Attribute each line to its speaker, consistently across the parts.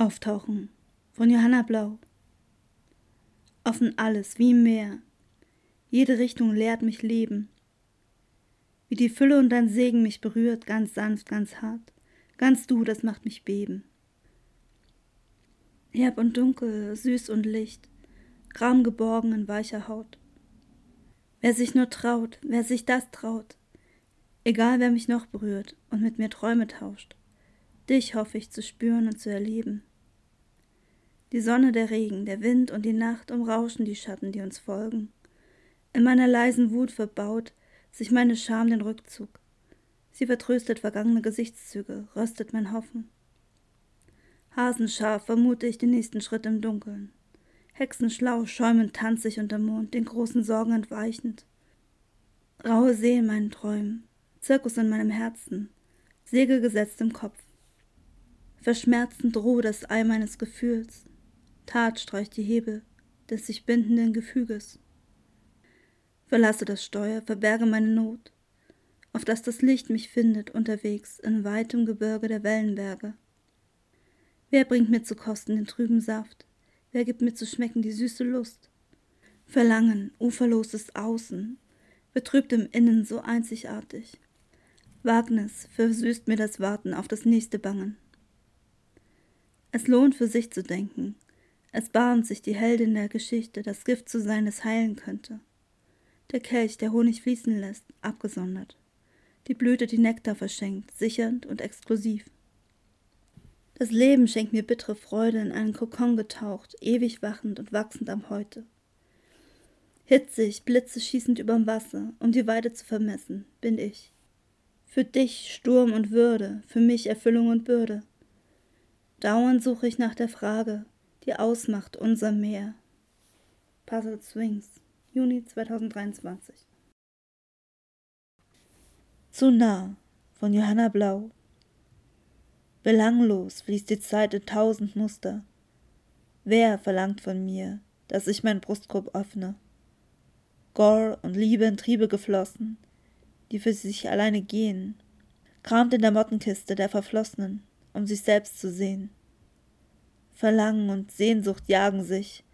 Speaker 1: Auftauchen von Johanna Blau. Offen alles wie im Meer. Jede Richtung lehrt mich Leben. Wie die Fülle und dein Segen mich berührt, ganz sanft, ganz hart. Ganz du, das macht mich beben. Herb und dunkel, süß und licht, Gram geborgen in weicher Haut. Wer sich nur traut, wer sich das traut, egal wer mich noch berührt und mit mir Träume tauscht, dich hoffe ich zu spüren und zu erleben. Die Sonne, der Regen, der Wind und die Nacht umrauschen die Schatten, die uns folgen. In meiner leisen Wut verbaut sich meine Scham den Rückzug. Sie vertröstet vergangene Gesichtszüge, röstet mein Hoffen. Hasenscharf vermute ich den nächsten Schritt im Dunkeln. Hexenschlau schäumend tanze ich unter Mond, den großen Sorgen entweichend. Raue See in meinen Träumen, Zirkus in meinem Herzen, Segel gesetzt im Kopf. Verschmerzend roh das Ei meines Gefühls, Tat streicht die Hebel des sich bindenden Gefüges. Verlasse das Steuer, verberge meine Not, auf dass das Licht mich findet unterwegs in weitem Gebirge der Wellenberge. Wer bringt mir zu kosten den trüben Saft? Wer gibt mir zu schmecken die süße Lust? Verlangen, uferloses Außen, betrübt im Innen so einzigartig. Wagnis versüßt mir das Warten auf das nächste Bangen. Es lohnt für sich zu denken, es bahnt sich die Heldin der Geschichte, das Gift zu sein, das heilen könnte. Der Kelch, der Honig fließen lässt, abgesondert. Die Blüte, die Nektar verschenkt, sichernd und exklusiv. Das Leben schenkt mir bittere Freude, in einen Kokon getaucht, ewig wachend und wachsend am Heute. Hitzig, Blitze schießend überm Wasser, um die Weide zu vermessen, bin ich. Für dich Sturm und Würde, für mich Erfüllung und Bürde. Dauernd suche ich nach der Frage, die ausmacht unser Meer. Puzzle Swings, Juni 2023.
Speaker 2: Zu nah von Johanna Blau. Belanglos fließt die Zeit in tausend Muster. Wer verlangt von mir, dass ich mein Brustkorb öffne? Gore und Liebe in Triebe geflossen, die für sich alleine gehen, kramt in der Mottenkiste der Verflossenen, um sich selbst zu sehen. Verlangen und Sehnsucht jagen sich.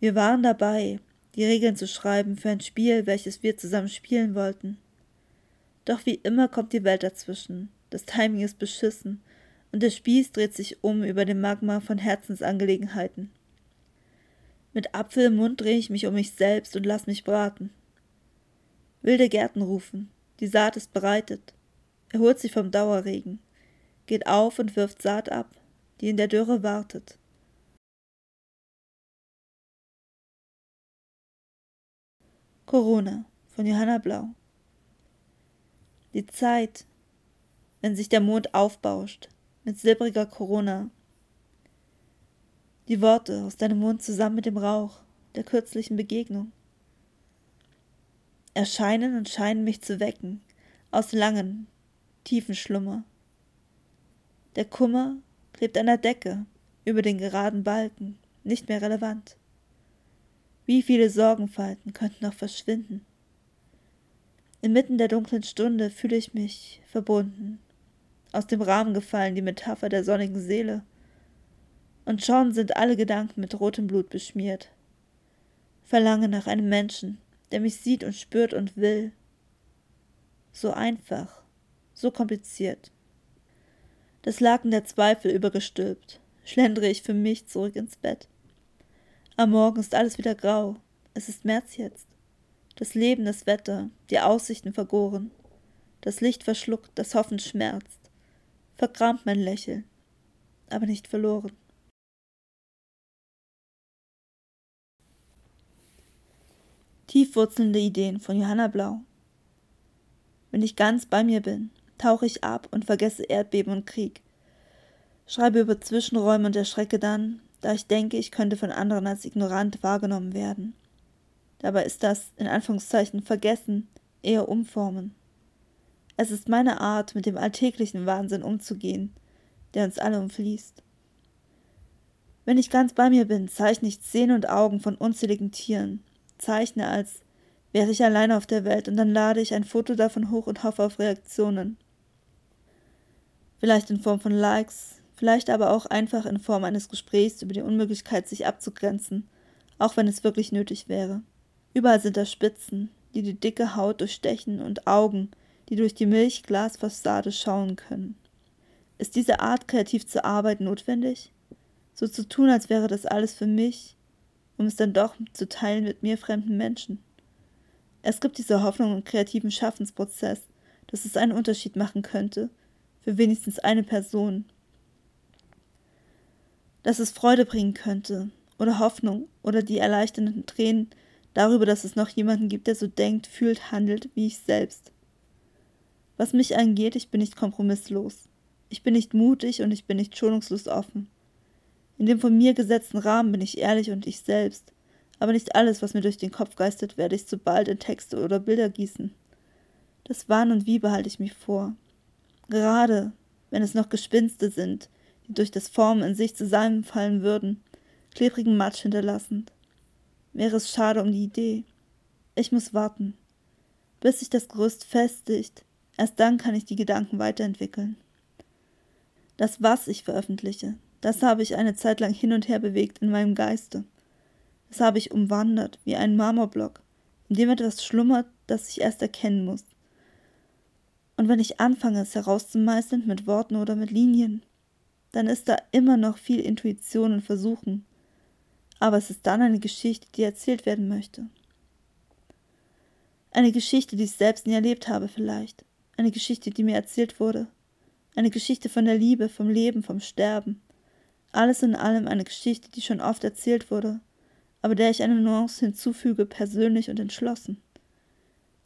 Speaker 2: Wir waren dabei, die Regeln zu schreiben für ein Spiel, welches wir zusammen spielen wollten. Doch wie immer kommt die Welt dazwischen, das Timing ist beschissen und der Spieß dreht sich um über dem Magma von Herzensangelegenheiten. Mit Apfel im Mund drehe ich mich um mich selbst und lass mich braten. Wilde Gärten rufen, die Saat ist bereitet. Er holt sich vom Dauerregen, geht auf und wirft Saat ab die in der Dürre wartet. Corona von Johanna Blau. Die Zeit, wenn sich der Mond aufbauscht mit silbriger Corona. Die Worte aus deinem Mund zusammen mit dem Rauch der kürzlichen Begegnung. Erscheinen und scheinen mich zu wecken aus langen, tiefen Schlummer. Der Kummer klebt an der Decke, über den geraden Balken, nicht mehr relevant. Wie viele Sorgenfalten könnten noch verschwinden? Inmitten der dunklen Stunde fühle ich mich verbunden, aus dem Rahmen gefallen die Metapher der sonnigen Seele, und schon sind alle Gedanken mit rotem Blut beschmiert. Verlange nach einem Menschen, der mich sieht und spürt und will. So einfach, so kompliziert das Laken der Zweifel übergestülpt, schlendere ich für mich zurück ins Bett. Am Morgen ist alles wieder grau. Es ist März jetzt. Das Leben, das Wetter, die Aussichten vergoren. Das Licht verschluckt, das Hoffen schmerzt. Verkramt mein Lächeln, aber nicht verloren. Tiefwurzelnde Ideen von Johanna Blau. Wenn ich ganz bei mir bin, tauche ich ab und vergesse Erdbeben und Krieg. Schreibe über Zwischenräume und erschrecke dann, da ich denke, ich könnte von anderen als ignorant wahrgenommen werden. Dabei ist das, in Anführungszeichen, Vergessen eher Umformen. Es ist meine Art, mit dem alltäglichen Wahnsinn umzugehen, der uns alle umfließt. Wenn ich ganz bei mir bin, zeichne ich Zähne und Augen von unzähligen Tieren, zeichne, als wäre ich allein auf der Welt und dann lade ich ein Foto davon hoch und hoffe auf Reaktionen vielleicht in Form von Likes, vielleicht aber auch einfach in Form eines Gesprächs über die Unmöglichkeit, sich abzugrenzen, auch wenn es wirklich nötig wäre. Überall sind da Spitzen, die die dicke Haut durchstechen und Augen, die durch die Milchglasfassade schauen können. Ist diese Art, kreativ zu arbeiten, notwendig? So zu tun, als wäre das alles für mich, um es dann doch zu teilen mit mir fremden Menschen. Es gibt diese Hoffnung im kreativen Schaffensprozess, dass es einen Unterschied machen könnte, für wenigstens eine Person. Dass es Freude bringen könnte, oder Hoffnung, oder die erleichternden Tränen darüber, dass es noch jemanden gibt, der so denkt, fühlt, handelt wie ich selbst. Was mich angeht, ich bin nicht kompromisslos. Ich bin nicht mutig und ich bin nicht schonungslos offen. In dem von mir gesetzten Rahmen bin ich ehrlich und ich selbst, aber nicht alles, was mir durch den Kopf geistert, werde ich so bald in Texte oder Bilder gießen. Das Wann und Wie behalte ich mir vor. Gerade wenn es noch Gespinste sind, die durch das Formen in sich zusammenfallen würden, klebrigen Matsch hinterlassend. Wäre es schade um die Idee. Ich muss warten, bis sich das Gerüst festigt. Erst dann kann ich die Gedanken weiterentwickeln. Das, was ich veröffentliche, das habe ich eine Zeit lang hin und her bewegt in meinem Geiste. Das habe ich umwandert, wie einen Marmorblock, in dem etwas schlummert, das ich erst erkennen muss. Und wenn ich anfange, es herauszumeißeln mit Worten oder mit Linien, dann ist da immer noch viel Intuition und Versuchen. Aber es ist dann eine Geschichte, die erzählt werden möchte. Eine Geschichte, die ich selbst nie erlebt habe vielleicht. Eine Geschichte, die mir erzählt wurde. Eine Geschichte von der Liebe, vom Leben, vom Sterben. Alles in allem eine Geschichte, die schon oft erzählt wurde, aber der ich eine Nuance hinzufüge, persönlich und entschlossen.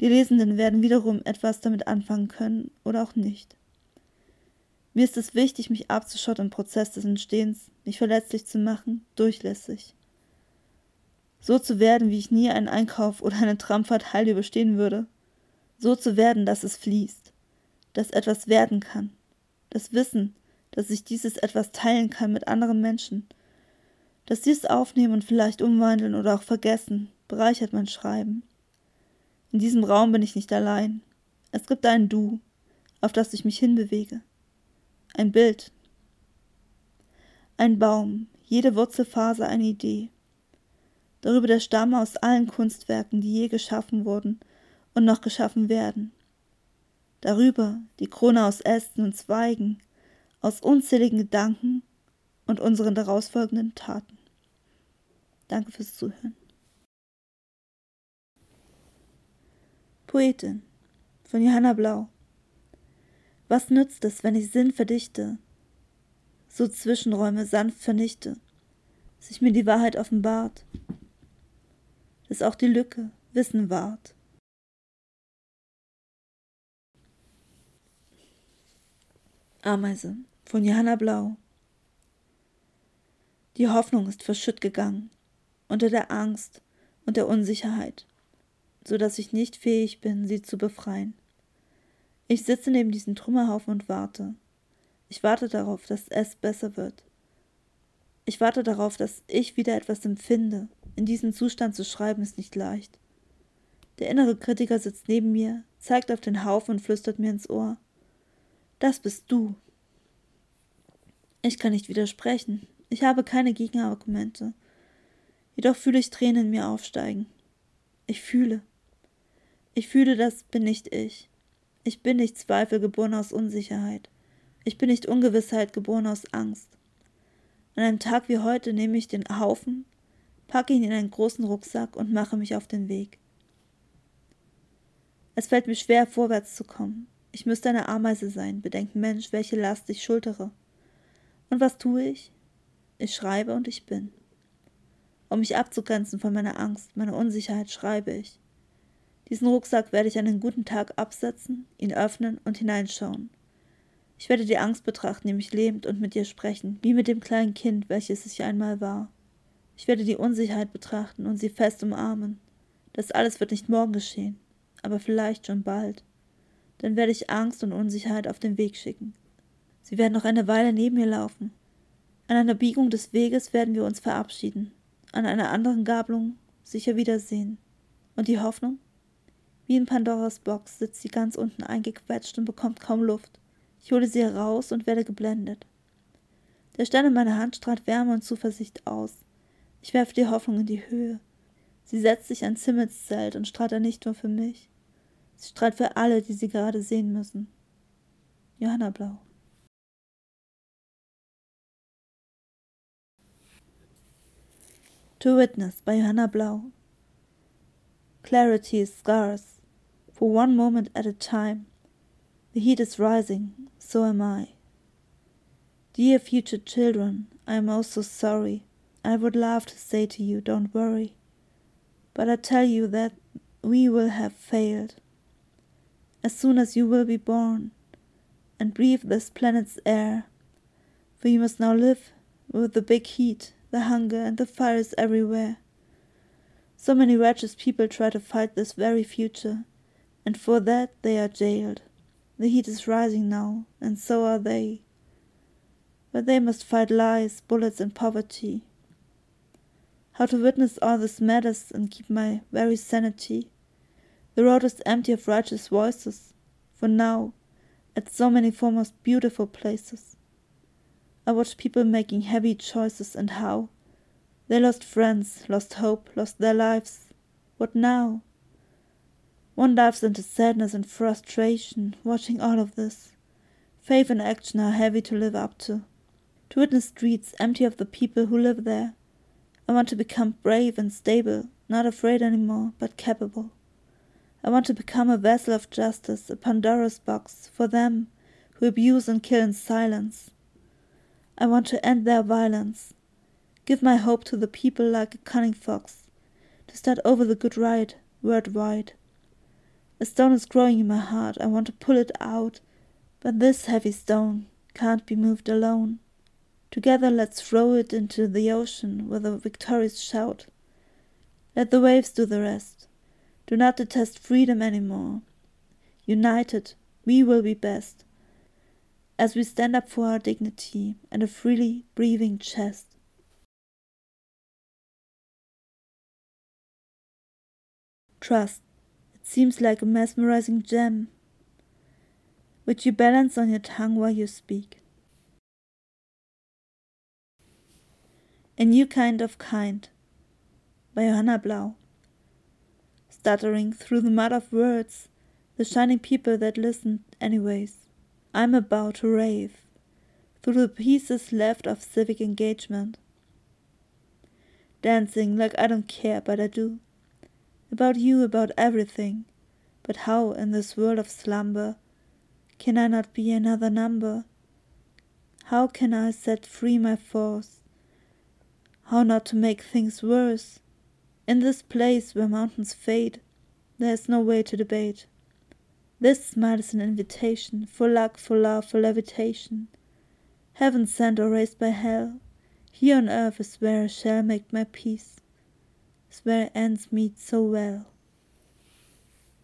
Speaker 2: Die Lesenden werden wiederum etwas damit anfangen können oder auch nicht. Mir ist es wichtig, mich abzuschotten im Prozess des Entstehens, mich verletzlich zu machen, durchlässig. So zu werden, wie ich nie einen Einkauf oder eine Tramfahrt heil überstehen würde. So zu werden, dass es fließt, dass etwas werden kann. Das Wissen, dass ich dieses etwas teilen kann mit anderen Menschen, dass sie es aufnehmen und vielleicht umwandeln oder auch vergessen, bereichert mein Schreiben. In diesem Raum bin ich nicht allein. Es gibt ein Du, auf das ich mich hinbewege. Ein Bild. Ein Baum, jede Wurzelphase eine Idee. Darüber der Stamm aus allen Kunstwerken, die je geschaffen wurden und noch geschaffen werden. Darüber die Krone aus Ästen und Zweigen, aus unzähligen Gedanken und unseren daraus folgenden Taten. Danke fürs Zuhören. Poetin von Johanna Blau. Was nützt es, wenn ich Sinn verdichte, so Zwischenräume sanft vernichte, sich mir die Wahrheit offenbart, dass auch die Lücke Wissen wahrt. Ameise von Johanna Blau. Die Hoffnung ist verschütt gegangen, unter der Angst und der Unsicherheit, so dass ich nicht fähig bin, sie zu befreien. Ich sitze neben diesem Trümmerhaufen und warte. Ich warte darauf, dass es besser wird. Ich warte darauf, dass ich wieder etwas empfinde. In diesem Zustand zu schreiben ist nicht leicht. Der innere Kritiker sitzt neben mir, zeigt auf den Haufen und flüstert mir ins Ohr. Das bist du. Ich kann nicht widersprechen. Ich habe keine Gegenargumente. Jedoch fühle ich Tränen in mir aufsteigen. Ich fühle. Ich fühle, das bin nicht ich. Ich bin nicht Zweifel geboren aus Unsicherheit. Ich bin nicht Ungewissheit geboren aus Angst. An einem Tag wie heute nehme ich den Haufen, packe ihn in einen großen Rucksack und mache mich auf den Weg. Es fällt mir schwer, vorwärts zu kommen. Ich müsste eine Ameise sein, bedenkt Mensch, welche Last ich schultere. Und was tue ich? Ich schreibe und ich bin. Um mich abzugrenzen von meiner Angst, meiner Unsicherheit, schreibe ich. Diesen Rucksack werde ich einen guten Tag absetzen, ihn öffnen und hineinschauen. Ich werde die Angst betrachten, die mich lebt und mit ihr sprechen, wie mit dem kleinen Kind, welches ich einmal war. Ich werde die Unsicherheit betrachten und sie fest umarmen. Das alles wird nicht morgen geschehen, aber vielleicht schon bald. Dann werde ich Angst und Unsicherheit auf den Weg schicken. Sie werden noch eine Weile neben mir laufen. An einer Biegung des Weges werden wir uns verabschieden an einer anderen Gabelung sicher wiedersehen. Und die Hoffnung? Wie in Pandoras Box sitzt sie ganz unten eingequetscht und bekommt kaum Luft. Ich hole sie heraus und werde geblendet. Der Stern in meiner Hand strahlt Wärme und Zuversicht aus. Ich werfe die Hoffnung in die Höhe. Sie setzt sich ans Himmelszelt und strahlt dann nicht nur für mich. Sie strahlt für alle, die sie gerade sehen müssen. Johanna Blau. To Witness by Johanna Blau. Clarity is scarce, for one moment at a time. The heat is rising, so am I. Dear future children, I am also sorry. I would love to say to you, don't worry. But I tell you that we will have failed. As soon as you will be born and breathe this planet's air, for you must now live with the big heat the hunger, and the fires everywhere. So many righteous people try to fight this very future, and for that they are jailed. The heat is rising now, and so are they. But they must fight lies, bullets, and poverty. How to witness all this matters and keep my very sanity. The road is empty of righteous voices, for now, at so many foremost beautiful places. I watch people making heavy choices and how. They lost friends, lost hope, lost their lives. What now? One dives into sadness and frustration, watching all of this. Faith and action are heavy to live up to. To witness streets empty of the people who live there. I want to become brave and stable, not afraid anymore, but capable. I want to become a vessel of justice, a Pandora's box for them who abuse and kill in silence, I want to end their violence, give my hope to the people like a cunning fox, to start over the good ride worldwide. A stone is growing in my heart, I want to pull it out, but this heavy stone can't be moved alone. Together let's throw it into the ocean with a victorious shout. Let the waves do the rest. Do not detest freedom any more. United, we will be best as we stand up for our dignity and a freely breathing chest. Trust. Seems like a mesmerizing gem, which you balance on your tongue while you speak. A New Kind of Kind by Johanna Blau. Stuttering through the mud of words, the shining people that listened anyways. I'm about to rave through the pieces left of civic engagement. Dancing like I don't care, but I do. About you, about everything. But how in this world of slumber can I not be another number? How can I set free my force? How not to make things worse? In this place where mountains fade, there is no way to debate. This smile is an invitation for luck, for love, for levitation. Heaven sent or raised by hell, here on earth is where I shall make my peace, where ends meet so well.